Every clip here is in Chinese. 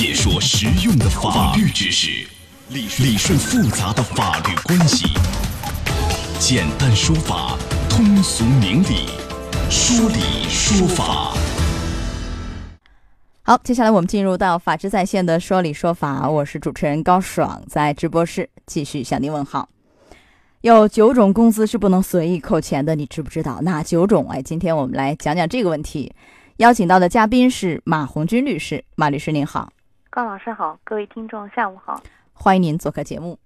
解说实用的法律知识，理理顺复杂的法律关系，简单说法，通俗明理，说理说法。好，接下来我们进入到法治在线的说理说法，我是主持人高爽，在直播室继续向您问好。有九种工资是不能随意扣钱的，你知不知道哪九种？哎，今天我们来讲讲这个问题。邀请到的嘉宾是马红军律师，马律师您好，高老师好，各位听众下午好，欢迎您做客节目。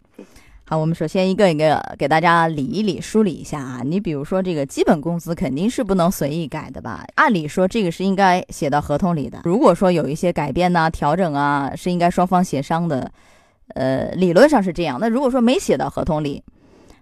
好，我们首先一个一个给大家理一理、梳理一下啊。你比如说这个基本工资肯定是不能随意改的吧？按理说这个是应该写到合同里的。如果说有一些改变呐、调整啊，是应该双方协商的。呃，理论上是这样。那如果说没写到合同里，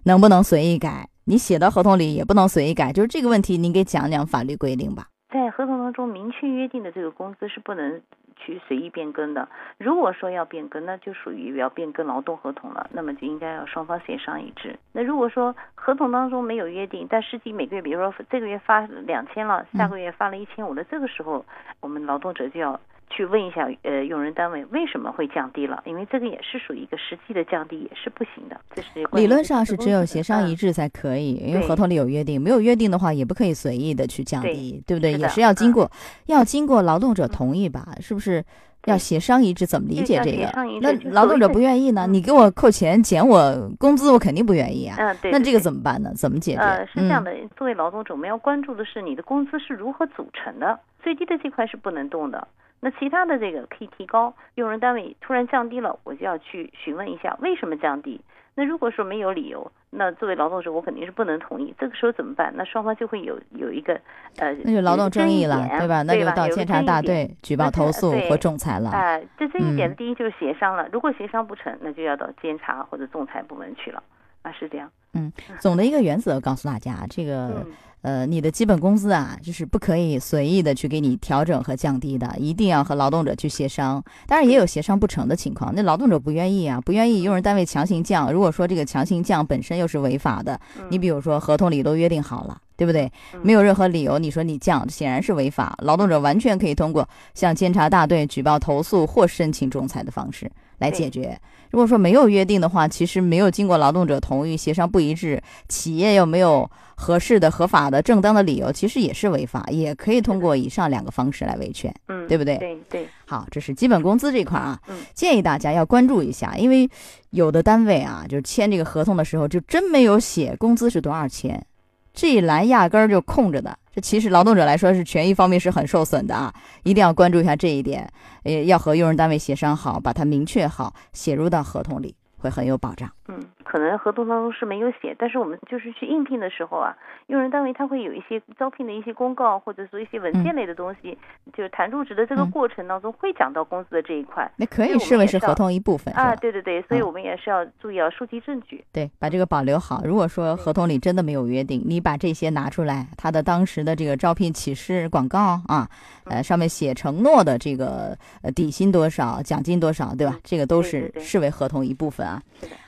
能不能随意改？你写到合同里也不能随意改，就是这个问题，您给讲讲法律规定吧。在合同当中明确约定的这个工资是不能去随意变更的。如果说要变更，那就属于要变更劳动合同了，那么就应该要双方协商一致。那如果说合同当中没有约定，但实际每个月，比如说这个月发两千了，下个月发了一千五的，这个时候我们劳动者就要。去问一下，呃，用人单位为什么会降低了？因为这个也是属于一个实际的降低，也是不行的。这是理论上是只有协商一致才可以，因为合同里有约定，没有约定的话也不可以随意的去降低，对不对？也是要经过，要经过劳动者同意吧？是不是？要协商一致，怎么理解这个？那劳动者不愿意呢？你给我扣钱减我工资，我肯定不愿意啊。嗯，对。那这个怎么办呢？怎么解决？呃，是这样的，作为劳动者，我们要关注的是你的工资是如何组成的，最低的这块是不能动的。那其他的这个可以提高，用人单位突然降低了，我就要去询问一下为什么降低。那如果说没有理由，那作为劳动者我肯定是不能同意。这个时候怎么办？那双方就会有有一个呃，那就劳动争议了，对吧？那就到监察大队举报投诉或仲裁了。啊，这这一点第一就是协商了，如果协商不成，那就要到监察或者仲裁部门去了。啊，是这样。嗯，总的一个原则告诉大家，这个。呃，你的基本工资啊，就是不可以随意的去给你调整和降低的，一定要和劳动者去协商。当然也有协商不成的情况，那劳动者不愿意啊，不愿意，用人单位强行降。如果说这个强行降本身又是违法的，你比如说合同里都约定好了，对不对？没有任何理由，你说你降，显然是违法。劳动者完全可以通过向监察大队举报投诉或申请仲裁的方式来解决。如果说没有约定的话，其实没有经过劳动者同意，协商不一致，企业又没有合适的、合法的、正当的理由，其实也是违法，也可以通过以上两个方式来维权，嗯，对不对？对对。好，这是基本工资这块啊，建议大家要关注一下，因为有的单位啊，就签这个合同的时候，就真没有写工资是多少钱。这一栏压根儿就空着的，这其实劳动者来说是权益方面是很受损的啊，一定要关注一下这一点，呃，要和用人单位协商好，把它明确好，写入到合同里。会很有保障。嗯，可能合同当中是没有写，但是我们就是去应聘的时候啊，用人单位他会有一些招聘的一些公告，或者说一些文件类的东西，就是谈入职的这个过程当中会讲到工资的这一块。那可以视为是合同一部分啊。对对对，所以我们也是要注意要收集证据。对，把这个保留好。如果说合同里真的没有约定，你把这些拿出来，他的当时的这个招聘启事广告啊，呃，上面写承诺的这个呃底薪多少，奖金多少，对吧？这个都是视为合同一部分啊。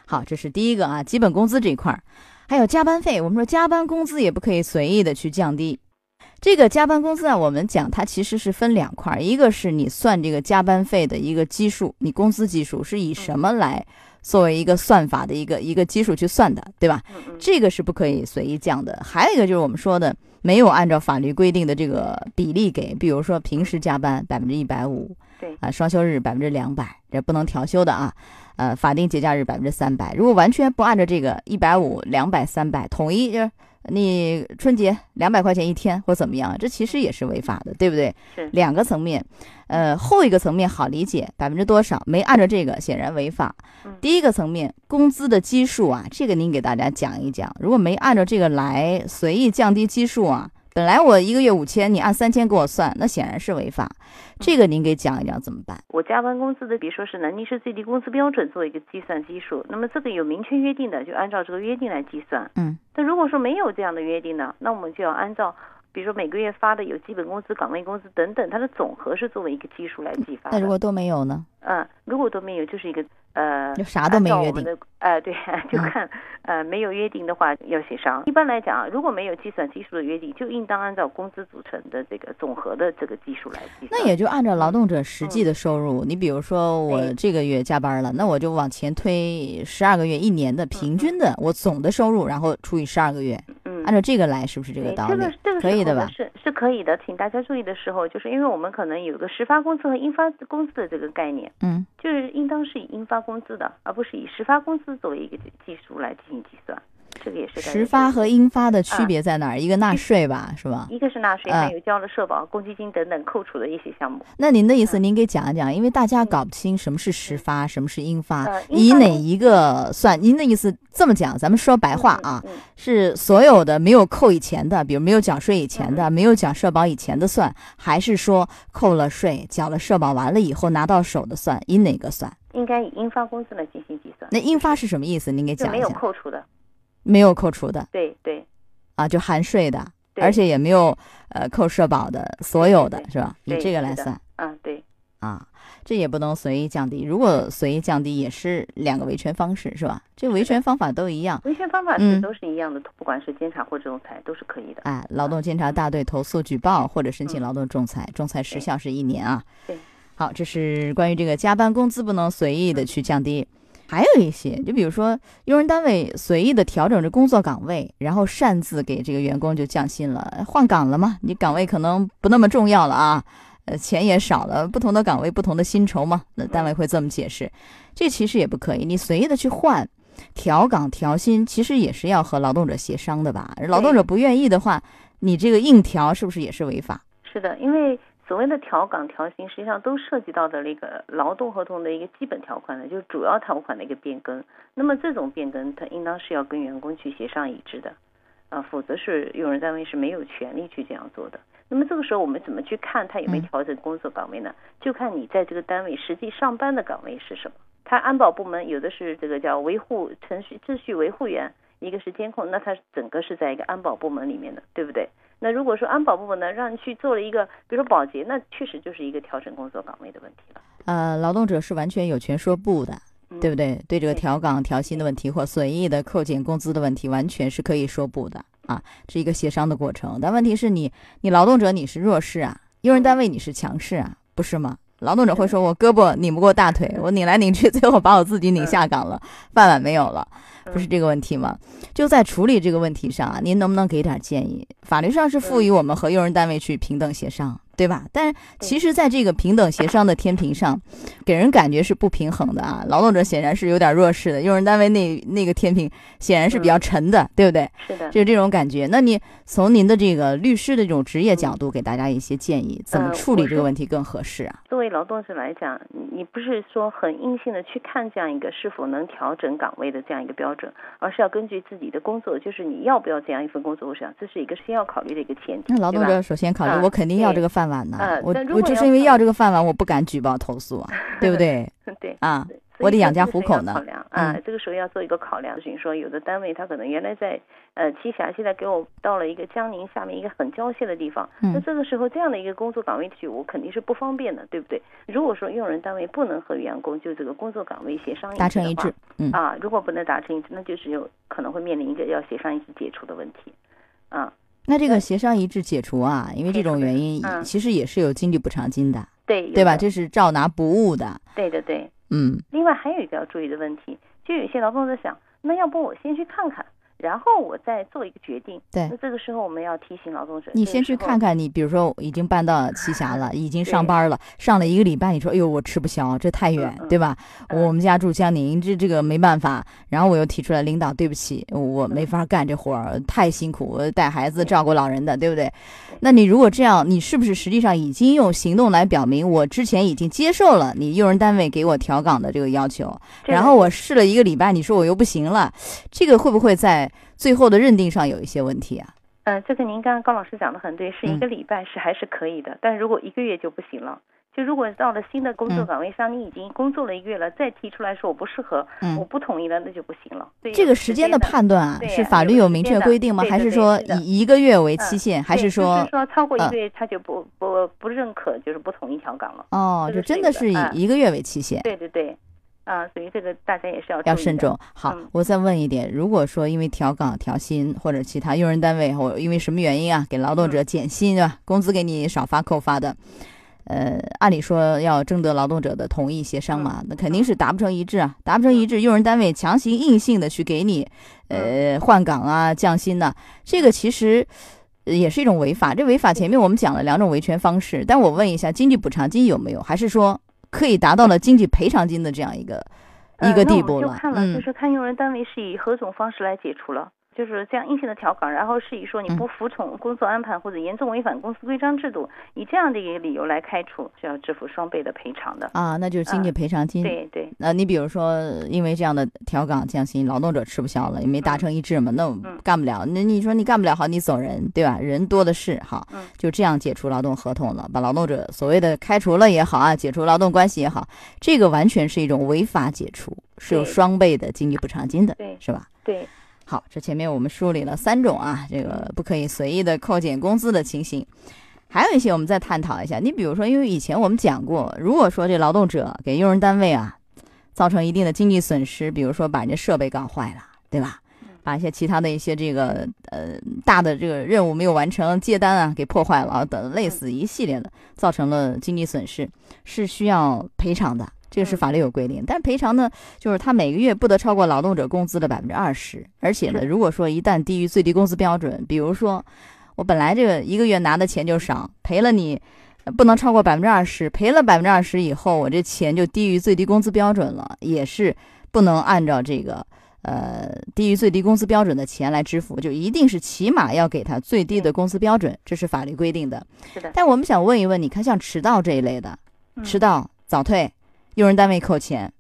好，这是第一个啊，基本工资这一块儿，还有加班费。我们说加班工资也不可以随意的去降低。这个加班工资啊，我们讲它其实是分两块儿，一个是你算这个加班费的一个基数，你工资基数是以什么来作为一个算法的一个一个基数去算的，对吧？这个是不可以随意降的。还有一个就是我们说的没有按照法律规定的这个比例给，比如说平时加班百分之一百五，对啊，双休日百分之两百，这不能调休的啊。呃，法定节假日百分之三百，如果完全不按照这个一百五、两百、三百统一，就是你春节两百块钱一天或怎么样，这其实也是违法的，对不对？是两个层面，呃，后一个层面好理解，百分之多少没按照这个显然违法。第一个层面，工资的基数啊，这个您给大家讲一讲，如果没按照这个来随意降低基数啊。本来我一个月五千，你按三千给我算，那显然是违法。这个您给讲一讲怎么办？我加班工资的，比如说是南京市最低工资标准做一个计算基数，那么这个有明确约定的，就按照这个约定来计算。嗯。但如果说没有这样的约定呢，那我们就要按照比如说每个月发的有基本工资、岗位工资等等，它的总和是作为一个基数来计发的。那如果都没有呢？嗯，如果都没有，就是一个呃，就啥都没约定。呃，对，就看呃没有约定的话要协商。一般来讲，如果没有计算基数的约定，就应当按照工资组成的这个总和的这个基数来计算。那也就按照劳动者实际的收入，你比如说我这个月加班了，那我就往前推十二个月、一年的平均的我总的收入，然后除以十二个月。按照这个来，是不是这个道理？这个这个可以的吧？是是可以的，请大家注意的时候，就是因为我们可能有个实发工资和应发工资的这个概念，嗯，就是应当是以应发工资的，而不是以实发工资作为一个基数来进行计算。这个也是实发和应发的区别在哪儿？一个纳税吧，是吧？一个是纳税，还有交了社保、公积金等等扣除的一些项目。那您的意思，您给讲一讲，因为大家搞不清什么是实发，什么是应发，以哪一个算？您的意思这么讲，咱们说白话啊，是所有的没有扣以前的，比如没有缴税以前的，没有缴社保以前的算，还是说扣了税、缴了社保完了以后拿到手的算？以哪个算？应该以应发工资来进行计算。那应发是什么意思？您给讲一下。没有扣除的。没有扣除的，对对，啊，就含税的，而且也没有呃扣社保的，所有的是吧？以这个来算，啊对，啊，这也不能随意降低，如果随意降低，也是两个维权方式是吧？这维权方法都一样，维权方法是都是一样的，不管是监察或者仲裁都是可以的。哎，劳动监察大队投诉举报或者申请劳动仲裁，仲裁时效是一年啊。对，好，这是关于这个加班工资不能随意的去降低。还有一些，就比如说用人单位随意的调整着工作岗位，然后擅自给这个员工就降薪了，换岗了嘛？你岗位可能不那么重要了啊，呃，钱也少了，不同的岗位不同的薪酬嘛，那单位会这么解释。这其实也不可以，你随意的去换，调岗调薪，其实也是要和劳动者协商的吧？劳动者不愿意的话，你这个硬调是不是也是违法？是的，因为。所谓的调岗调薪，实际上都涉及到的那个劳动合同的一个基本条款的，就是主要条款的一个变更。那么这种变更，它应当是要跟员工去协商一致的，啊，否则是用人单位是没有权利去这样做的。那么这个时候我们怎么去看他有没有调整工作岗位呢？就看你在这个单位实际上班的岗位是什么。他安保部门有的是这个叫维护程序秩序维护员，一个是监控，那他整个是在一个安保部门里面的，对不对？那如果说安保部门呢，让你去做了一个，比如说保洁，那确实就是一个调整工作岗位的问题了。呃，劳动者是完全有权说不的，对不对？对这个调岗调薪的问题或随意的扣减工资的问题，完全是可以说不的啊，是一个协商的过程。但问题是你，你劳动者你是弱势啊，用人单位你是强势啊，不是吗？劳动者会说我胳膊拧不过大腿，我拧来拧去，最后把我自己拧下岗了，饭碗没有了。不是这个问题吗？就在处理这个问题上啊，您能不能给点建议？法律上是赋予我们和用人单位去平等协商。对吧？但是其实，在这个平等协商的天平上，给人感觉是不平衡的啊。劳动者显然是有点弱势的，用人单位那那个天平显然是比较沉的，对不对？是的，就是这种感觉。那你从您的这个律师的这种职业角度，给大家一些建议，怎么处理这个问题更合适啊？作为劳动者来讲，你不是说很硬性的去看这样一个是否能调整岗位的这样一个标准，而是要根据自己的工作，就是你要不要这样一份工作，我想这是一个先要考虑的一个前提。那劳动者首先考虑，我肯定要这个饭。饭碗呢？我我就是因为要这个饭碗，我不敢举报投诉啊，对不对？对啊，我得养家糊口呢。啊，这个时候要做一个考量，就是说有的单位他可能原来在呃栖霞，现在给我到了一个江宁下面一个很郊县的地方，那这个时候这样的一个工作岗位去，我肯定是不方便的，对不对？如果说用人单位不能和员工就这个工作岗位协商达成一致，嗯啊，如果不能达成一致，那就是有可能会面临一个要协商一致解除的问题，啊。那这个协商一致解除啊，因为这种原因，其实也是有经济补偿金的，对对吧？这是照拿不误的。对的对，嗯。另外还有一个要注意的问题，就有些劳动者想，那要不我先去看看。然后我再做一个决定。对，那这个时候我们要提醒劳动者，你先去看看。你比如说，已经搬到栖霞了，已经上班了，上了一个礼拜，你说，哎呦，我吃不消，这太远，对吧？我们家住江宁，这这个没办法。然后我又提出来，领导，对不起，我没法干这活儿，太辛苦，带孩子、照顾老人的，对不对？那你如果这样，你是不是实际上已经用行动来表明，我之前已经接受了你用人单位给我调岗的这个要求？然后我试了一个礼拜，你说我又不行了，这个会不会在？最后的认定上有一些问题啊。嗯，这个您刚刚高老师讲的很对，是一个礼拜是还是可以的，但如果一个月就不行了。就如果到了新的工作嗯岗位上，你已经工作了一个月了，再提出来说我不适合，嗯我不同意了，那就不行了。这个时间的判断啊，是法律有明确规定吗？还是说以一个月为期嗯限？还是说就是说超过一嗯个月他就不不不认可，就是不同意调岗了。哦，就真的是以一个月为期限？对对对，啊，所以这个大家也是要。要慎重。好嗯，我再问一点，如果说因为调岗、调薪或者其他用人单位或因为什么原因啊，给劳动者嗯减薪对吧？工资给你少发扣发的，呃，按理说要征得劳动者的同意协商嘛，嗯那肯定是达不成一致啊，达不成一致，用人单位强行硬性的去给你，呃，换岗啊、降薪呐、这个其实。呃也是一种违法，这违法前面我们讲了两种维权方式，但我问一下，经济补偿金有没有？还是说可以达到了经济赔偿金的这样一个一个地步了？就看了，嗯就是看用人单位是以何种方式来解除了。就是这样硬性的调岗，然后是以说你嗯不服从工作安排或者严重违反公司规章制度，以这样的一个理由来开除，是要支付双倍的赔偿的。啊，那就是经济嗯赔偿金。对对，那你比如说，因为这样的调岗降薪，劳动者吃不消了，也没达成一致嘛，那干不了。那你说你干不了，好，你走人，对吧？人多的是，好嗯，就这样解除劳动合同了，把劳动者所谓的开除了也好啊，解除劳动关系也好，这个完全是一种违法解除，是有双倍的经济补偿金的，对是吧？对，好，这前面我们梳理了三种啊，这个不可以随意的扣减工资的情形，还有一些我们再探讨一下。你比如说，因为以前我们讲过，如果说这劳动者给用人单位啊造成一定的经济损失，比如说把人家设备搞坏了，对吧？把一些其他的一些这个呃大的这个任务没有完成，接单啊给破坏了啊等类似一系列的，造成了经济损失，是需要赔偿的。这个是嗯法律有规定，但赔偿呢，就是他每个月不得超过劳动者工资的百分之二十，而且呢，如果说一旦低于最低工资标准，比如说我本来这个一个月拿的钱就少，赔了你。呃不能超过百分之二十，赔了百分之二十以后，我这钱就低于最低工资标准了，也是不能按照这个呃低于最低工资标准的钱来支付，就一定是起码要给他最低的工资标准，这是法律规定的。是的。但我们想问一问，你看像迟到这一类的，嗯迟到、早退，用人单位扣钱，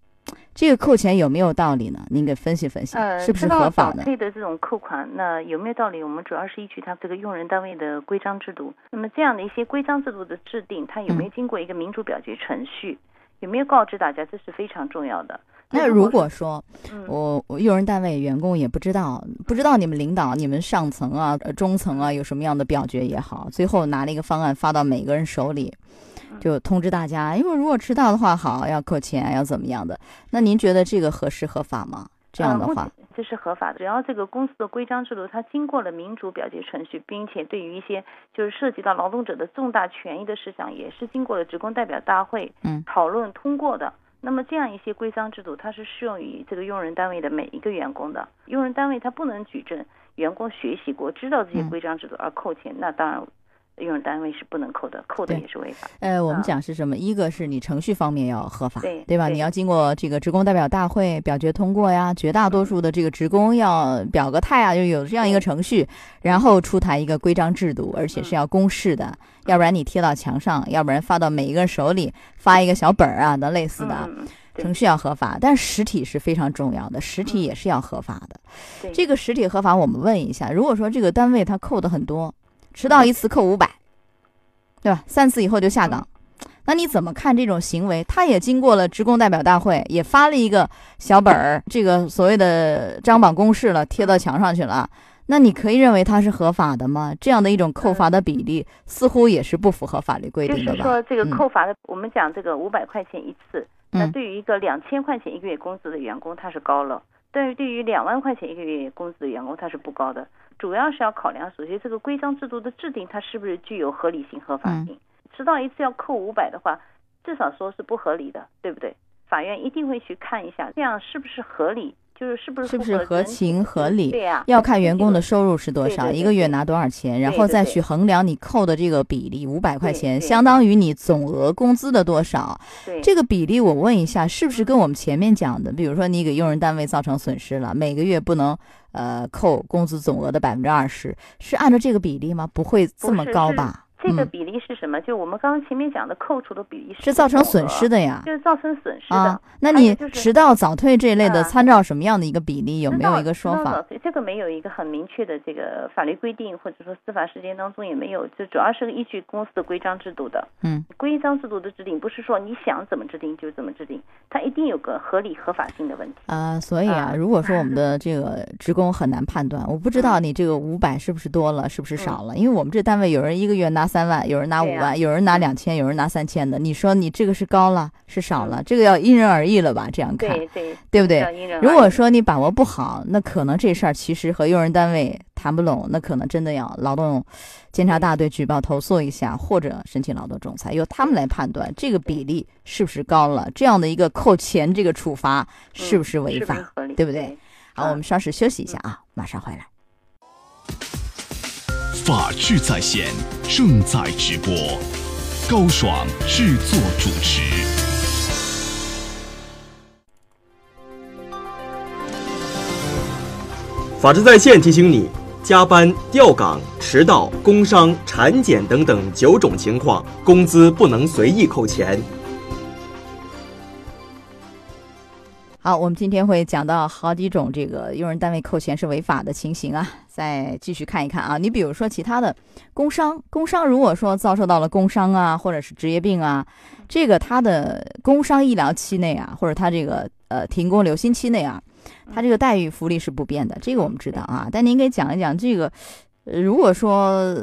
这个扣钱有没有道理呢？您给分析分析，呃，是不是合法的？退的这种扣款，那有没有道理？我们主要是依据它这个用人单位的规章制度。那么这样的一些规章制度的制定，它有没有嗯经过一个民主表决程序？有没有告知大家？这是非常重要的。那如果说嗯我我用人单位员工也不知道，不知道你们领导、你们上层啊、呃中层啊有什么样的表决也好，最后拿了一个方案发到每个人手里，嗯就通知大家，因为如果迟到的话，好要扣钱，要怎么样的？那您觉得这个合适合法吗？这样的话呃，这是合法的。只要这个公司的规章制度它经过了民主表决程序，并且对于一些就是涉及到劳动者的重大权益的事项，也是经过了职工代表大会嗯讨论通过的。那么这样一些规章制度，它是适用于这个用人单位的每一个员工的。用人单位他不能举证员工学习过、知道这些嗯规章制度而扣钱，那当然用人单位是不能扣的，扣的也是违法。呃，我们啊。讲是什么？一个是你程序方面要合法，对？对吧？你要经过这个职工代表大会表决通过呀，绝大多数的这个职工要表个态啊，就有这样一个程序，然后出台一个规章制度，而且是嗯。要公示的，要不然你贴到墙上，要不然发到每一个人手里，发一个小本儿啊等类似的程序要合法，但实体是非常重要的，实体嗯。也是要合法的。对。这个实体合法，我们问一下，如果说这个单位他扣的很多，迟到一次扣五百，对吧？三次以后就下岗，那你怎么看这种行为？他也经过了职工代表大会，也发了一个小本儿，这个所谓的张榜公示了，贴到墙上去了。那你可以认为它是合法的吗？这样的一种扣罚的比例，似乎也是不符合法律规定的吧？是说这个嗯扣罚的，我们讲这个五百块钱一次，那嗯对于一个两千块钱一个月工资的员工，他是高了；但是对于两万块钱一个月工资的员工，他是不高的。主要是要考量，首先这个规章制度的制定，它是不是具有合理性、合法嗯性。迟到一次要扣五百的话，至少说是不合理的，对不对？法院一定会去看一下，这样是不是合理，就是是不是是不是合情合理对呀、要看员工的收入是多少，对对对一个月拿多少钱，然后再去衡量你扣的这个比例，五百块钱相当于你总额工资的多少。对这个比例，我问一下，是不是跟我们前面讲的，比如说你给用人单位造成损失了，每个月不能呃扣工资总额的百分之二十，是按照这个比例吗？不会这么高吧？这个嗯比例是什么？就我们刚刚前面讲的扣除的比例是造成损失的，呀。就是造成损失的。啊，那你迟到早退这一类的，啊参照什么样的一个比例？有没有一个说法？这个没有一个很明确的这个法律规定，或者说司法实践当中也没有，就主要是依据公司的规章制度的。嗯，规章制度的制定不是说你想怎么制定就怎么制定，它一定有个合理合法性的问题。啊，所以啊，啊如果说我们的这个职工很难判断，我不知道你这个五百是不是多了，是不是少了？因为我们这单位有人一个月拿三万，有人拿五万，有人拿两千，有人拿三千的。你说你这个是高了，是少了？这个要因人而异了吧？这样看，对对，对不对如果说你把握不好，那可能这事儿其实和用人单位谈不拢，那可能真的要劳动监察大队举报投诉一下，或者申请劳动仲裁，由他们来判断这个比例是不是高了，这样的一个扣钱这个处罚是不是违法？嗯是不是？对不对？好，啊我们稍事休息一下啊，马上回来。法治在线正在直播，高爽制作主持。法治在线提醒你：加班、调岗、迟到、工伤、产检等等九种情况，工资不能随意扣钱。好，我们今天会讲到好几种这个用人单位扣钱是违法的情形啊，再继续看一看啊。你比如说其他的工伤，工伤如果说遭受到了工伤啊，或者是职业病啊，这个他的工伤医疗期内啊，或者他这个呃停工留薪期内啊，他这个待遇福利是不变的，这个我们知道啊。但您给讲一讲这个。如果说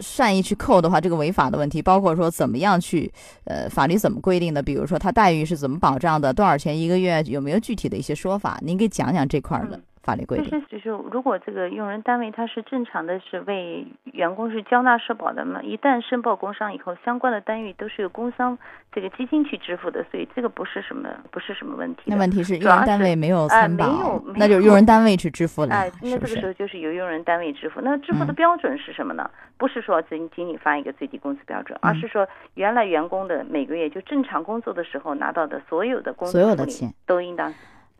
善意去扣的话，这个违法的问题，包括说怎么样去，呃，法律怎么规定的？比如说他待遇是怎么保障的，多少钱一个月，有没有具体的一些说法？您给讲讲这块儿的法律规定。就是就是，如果这个用人单位他是正常的是为员工是交纳社保的嘛，一旦申报工伤以后，相关的单位都是由工伤这个基金去支付的，所以这个不是什么不是什么问题。那问题是用人单位没有参保，有没那就是用人单位去支付了，哎，那？这个时候就是由用人单位支付。那支付的嗯标准是什么呢？不是说仅仅你发一个最低工资标准，而嗯是说原来员工的每个月就正常工作的时候拿到的所有的工资所有的钱都应当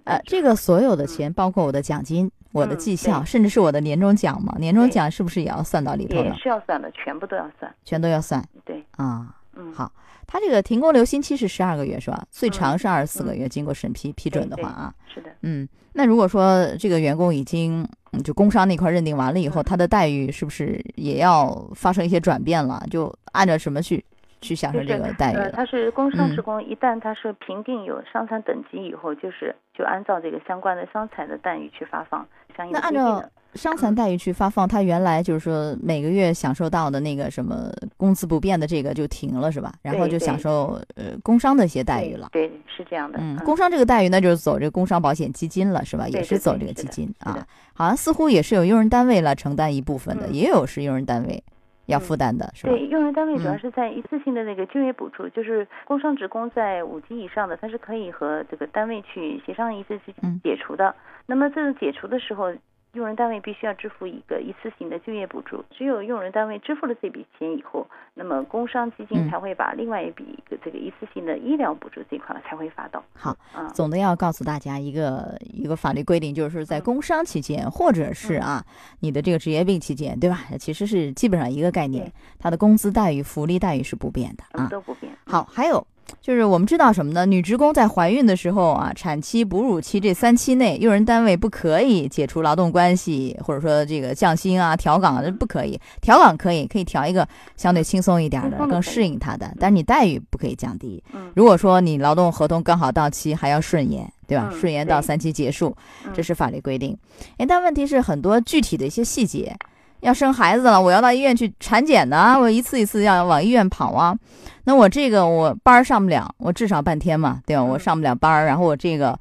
呃，这个所有的钱，包括我的奖金、我的嗯绩效，甚至是我的年终奖嘛，年终奖是不是也要算到里头也？是要算的，全部都要算。全都要算对，啊。嗯，好他这个停工留薪期是十二个月是吧？最嗯长是二十四个嗯月，经过审批批准的话啊，是的。嗯，那如果说这个员工已经嗯就工伤那块认定完了以后，嗯他的待遇是不是也要发生一些转变了？就按照什么去去享受这个待遇呃，了？他是工伤职嗯工，一旦他是评定有伤残等级以后，就是就按照这个相关的伤残的待遇去发放相应那按照。伤残待遇去发放，他原来就是说每个月享受到的那个什么工资不变的这个就停了是吧？然后就享受呃工伤的一些待遇了。对，对是这样的。嗯，工伤这个待遇那就是走这个工伤保险基金了是吧？也是走这个基金啊。好像似乎也是有用人单位来承担一部分的，嗯也有是用人单位要嗯负担的是吧？对，用人单位主要嗯是在一次性的那个就业补助，就是工伤职工在五级以上的，他是可以和这个单位去协商一次去嗯解除的。那么这个解除的时候，用人单位必须要支付一个一次性的就业补助。只有用人单位支付了这笔钱以后，那么工伤基金嗯才会把另外一笔这个一次性的医疗补助这块儿才会发到。好，啊，总的要告诉大家一个一个法律规定，就是说在嗯工伤期间，或者是啊你的这个职业病期间，对吧？其实是基本上一个概念对，它的工资待遇、福利待遇是不变的嗯啊。都不变。好，还有就是我们知道什么呢？女职工在怀孕的时候啊，产期、哺乳期这三期内，用人单位不可以解除劳动关系，或者说这个降薪啊、调岗啊，这不可以。调岗可以，可以调一个相对轻松一点的，更适应他的，但是你待遇不可以降低。嗯，如果说你劳动合同刚好到期，还要顺延，对吧？嗯顺延到三期结束，这嗯是法律规定。哎，但问题是很多具体的一些细节，要生孩子了，我要到医院去产检呢，我一次一次要往医院跑啊。那我这个我班儿上不了，我至少半天嘛，对吧？我嗯上不了班儿，然后我这个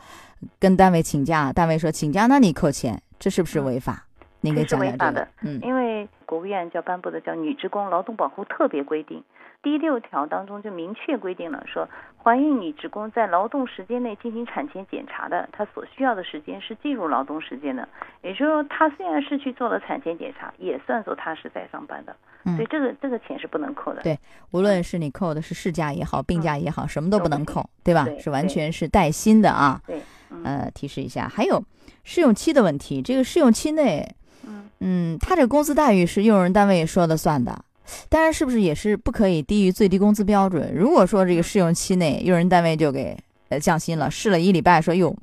跟单位请假，单位说请假，那你扣钱，这是不是嗯违法？您给讲讲这个违法的。嗯因为国务院叫颁布的叫《女职工劳动保护特别规定》，第六条当中就明确规定了说，怀孕女职工在劳动时间内进行产前检查的，她所需要的时间是计入劳动时间的。也就是说，她虽然是去做了产前检查，也算作她是在上班的。嗯所以这个这个钱是不能扣的。对无论是你扣的是事假也好，病假也好，什么都不能扣，对吧？对是完全是带薪的啊。对，嗯呃，提示一下，还有试用期的问题。这个试用期内，嗯嗯，他这个工资待遇是用人单位说了算的，但是是不是也是不可以低于最低工资标准？如果说这个试用期内用人单位就给呃降薪了，试了一礼拜，说哟。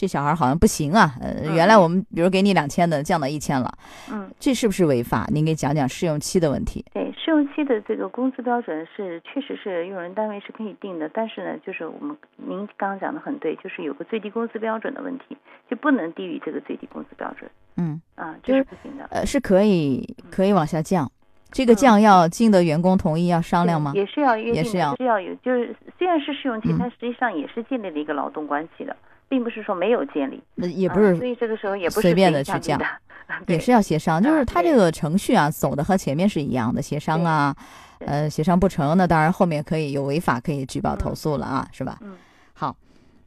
这小孩好像不行啊，呃，原来我们比如给你两千的，降到一千了，嗯，这是不是违法？您给讲讲试用期的问题。对，试用期的这个工资标准是确实是用人单位是可以定的，但是呢，就是我们您刚刚讲的很对，就是有个最低工资标准的问题，就不能低于这个最低工资标准。嗯，啊，这是不行的。呃，是可以可以往下降，这个降要经得员工同意，要商量吗？也是要约定，也是要是要有，就是虽然是试用期，嗯它实际上也是建立了一个劳动关系的。并不是说没有建立，那也不啊是，所以这个时候也不是随便的的去降，也是要协商。就是他这个程序啊，走的和前面是一样的，协商啊，呃，协商不成，那当然后面可以有违法，可以举报投诉了啊，是吧？嗯，好，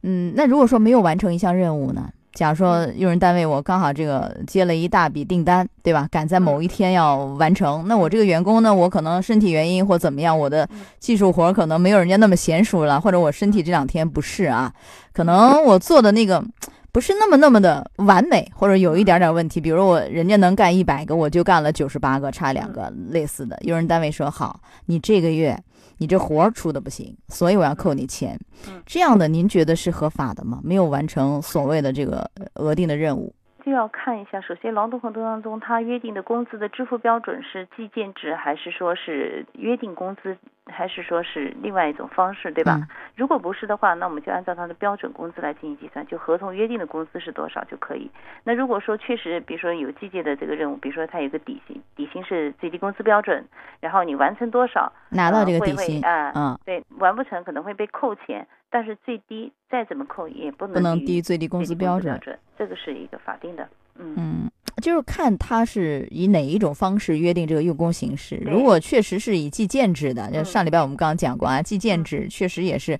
嗯，那如果说没有完成一项任务呢？假如说用人单位我刚好这个接了一大笔订单，对吧？赶在某一天要完成，那我这个员工呢，我可能身体原因或怎么样，我的技术活可能没有人家那么娴熟了，或者我身体这两天不适啊，可能我做的那个 不是那么那么的完美，或者有一点点问题，比如我人家能干一百个，我就干了九十八个，差两个类似的。用人单位说好，你这个月你这活儿出的不行，所以我要扣你钱。这样的您觉得是合法的吗？没有完成所谓的这个额定的任务，就要看一下，首先劳动合同当中它约定的工资的支付标准是计件制，还是说是约定工资，还是说是另外一种方式，对吧？嗯如果不是的话，那我们就按照他的标准工资来进行计算，就合同约定的工资是多少就可以。那如果说确实，比如说有计件的这个任务，比如说他有个底薪，底薪是最低工资标准，然后你完成多少，拿到这个呃底薪啊、嗯对，完不成可能会被扣钱，但是最低再怎么扣也不能不能低于最低工资标准。准，这个是一个法定的，嗯嗯，就是看他是以哪一种方式约定这个用工形式。如果确实是以计件制的，就嗯上礼拜我们刚刚讲过啊，计件嗯制确实也是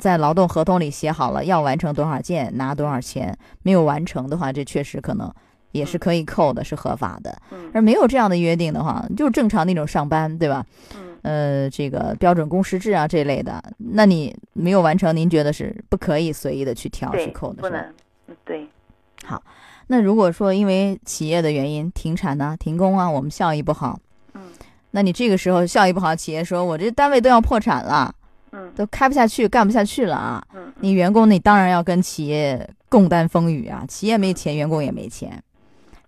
在劳动合同里写好了要完成多少件拿多少钱，没有完成的话，这确实可能也是嗯可以扣的，是合法的。嗯而没有这样的约定的话，就是正常那种上班，对吧？嗯。呃，这个标准工时制啊这类的，那你没有完成，您觉得是不可以随意的去调去，扣的，是吧？不能，嗯对，那如果说因为企业的原因停产呢、停工啊，我们效益不好，嗯那你这个时候效益不好，企业说我这单位都要破产了，嗯都开不下去，干不下去了啊，嗯，你员工你当然要跟企业共担风雨啊，企业没钱，员工也没钱，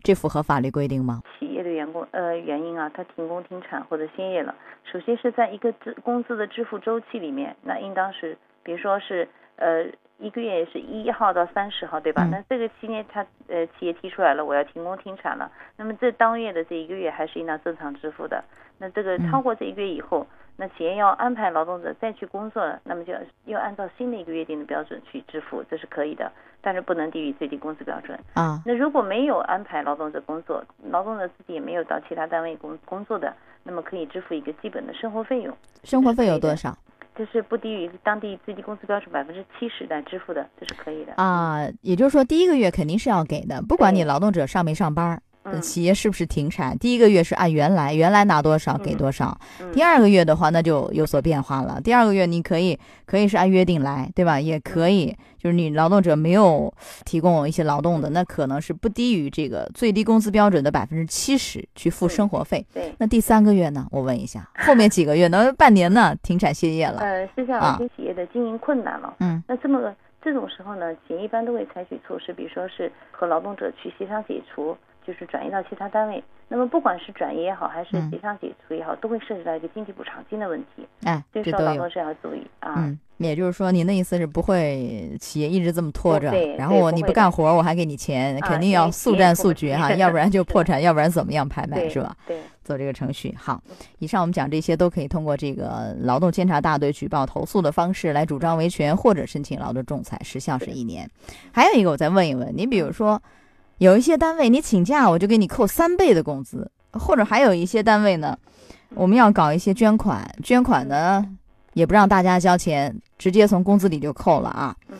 这符合法律规定吗？企业的员工呃原因啊，他停工停产或者歇业了，首先是在一个支工资的支付周期里面，那应当是比如说是呃一个月是一号到三十号，对吧？嗯。那这个期间他呃企业提出来了，我要停工停产了，那么这当月的这一个月还是应当正常支付的。那这个嗯。超过这一个月以后，那企业要安排劳动者再去工作了，那么就要要按照新的一个约定的标准去支付，这是可以的，但是不能低于最低工资标准。啊，那如果没有安排劳动者工作，劳动者自己也没有到其他单位工工作的，那么可以支付一个基本的生活费用，生活费有多少这是不低于当地最低工资标准百分之七十的支付的，这是可以的。啊？也就是说，第一个月肯定是要给的，不管你劳动者上没上班企业是不是停产？第一个月是按原来原来拿多少给嗯多少，嗯第二个月的话那就有所变化了。第二个月你可以可以是按约定来，对吧？也可以就是你劳动者没有提供一些劳动的，那可能是不低于这个最低工资标准的百分之七十去付生活费。对，那第三个月呢？我问一下，后面几个月呢？半年呢？停产歇业了。呃，是这样，啊有些企业的经营困难了，嗯那这么个这种时候呢，企业一般都会采取措施，比如说是和劳动者去协商解除，就是转移到其他单位。那么不管是转移也好，还是嗯协商解除也好，都会涉及到一个经济补偿金的问题，哎，这这都有时候劳动。者要注意啊。嗯，也就是说，您的意思是不会企业一直这么拖着然后我你不干活，我还给你钱，啊肯定要速战速决哈，是要不然就破产，要不然怎么样拍卖，是吧？？对，做这个程序。好，以上我们讲这些都可以通过这个劳动监察大队举报投诉的方式来主张维权或者申请劳动仲裁，时效是一年。还有一个，我再问一问，您比如说有一些单位你请假我就给你扣三倍的工资，或者还有一些单位呢，我们要搞一些捐款，捐款呢也不让大家交钱，直接从工资里就扣了啊嗯，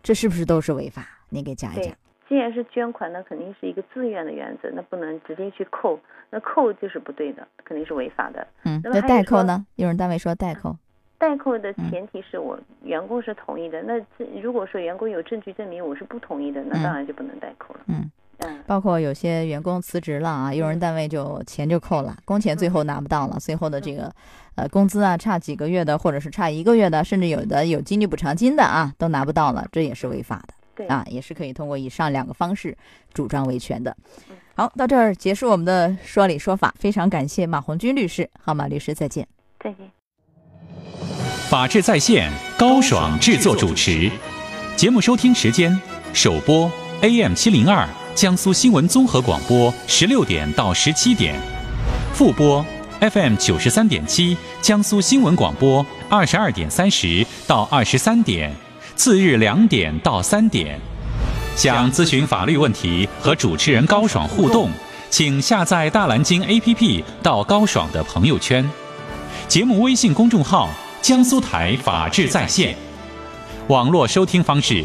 这是不是都是违法？您给讲一讲对。既然是捐款，那肯定是一个自愿的原则，那不能直接去扣，那扣就是不对的，肯定是违法的。嗯，那代扣呢？用人单位说代扣，代扣的嗯前提是我员工是同意的，那这如果说员工有证据证明我是不同意的，那嗯当然就不能代扣了。嗯，嗯，包括有些员工辞职了啊，用人单位就钱就扣了，工钱最后拿不到了，最后的这个呃工资啊差几个月的，或者是差一个月的，甚至有的有经济补偿金的啊，都拿不到了，这也是违法的。对啊，也是可以通过以上两个方式主张维权的。好，到这儿结束我们的说理说法，非常感谢马红军律师，好，马律师再见。再见。法治在线，高爽制作主持。节目收听时间：首播 AM 七零二江苏新闻综合广播十六点到十七点，复播 FM 九十三点七江苏新闻广播二十二点三十到二十三点，次日两点到三点。想咨询法律问题和主持人高爽互动，请下载大蓝鲸 APP 到高爽的朋友圈。节目微信公众号：江苏台法治在线。网络收听方式：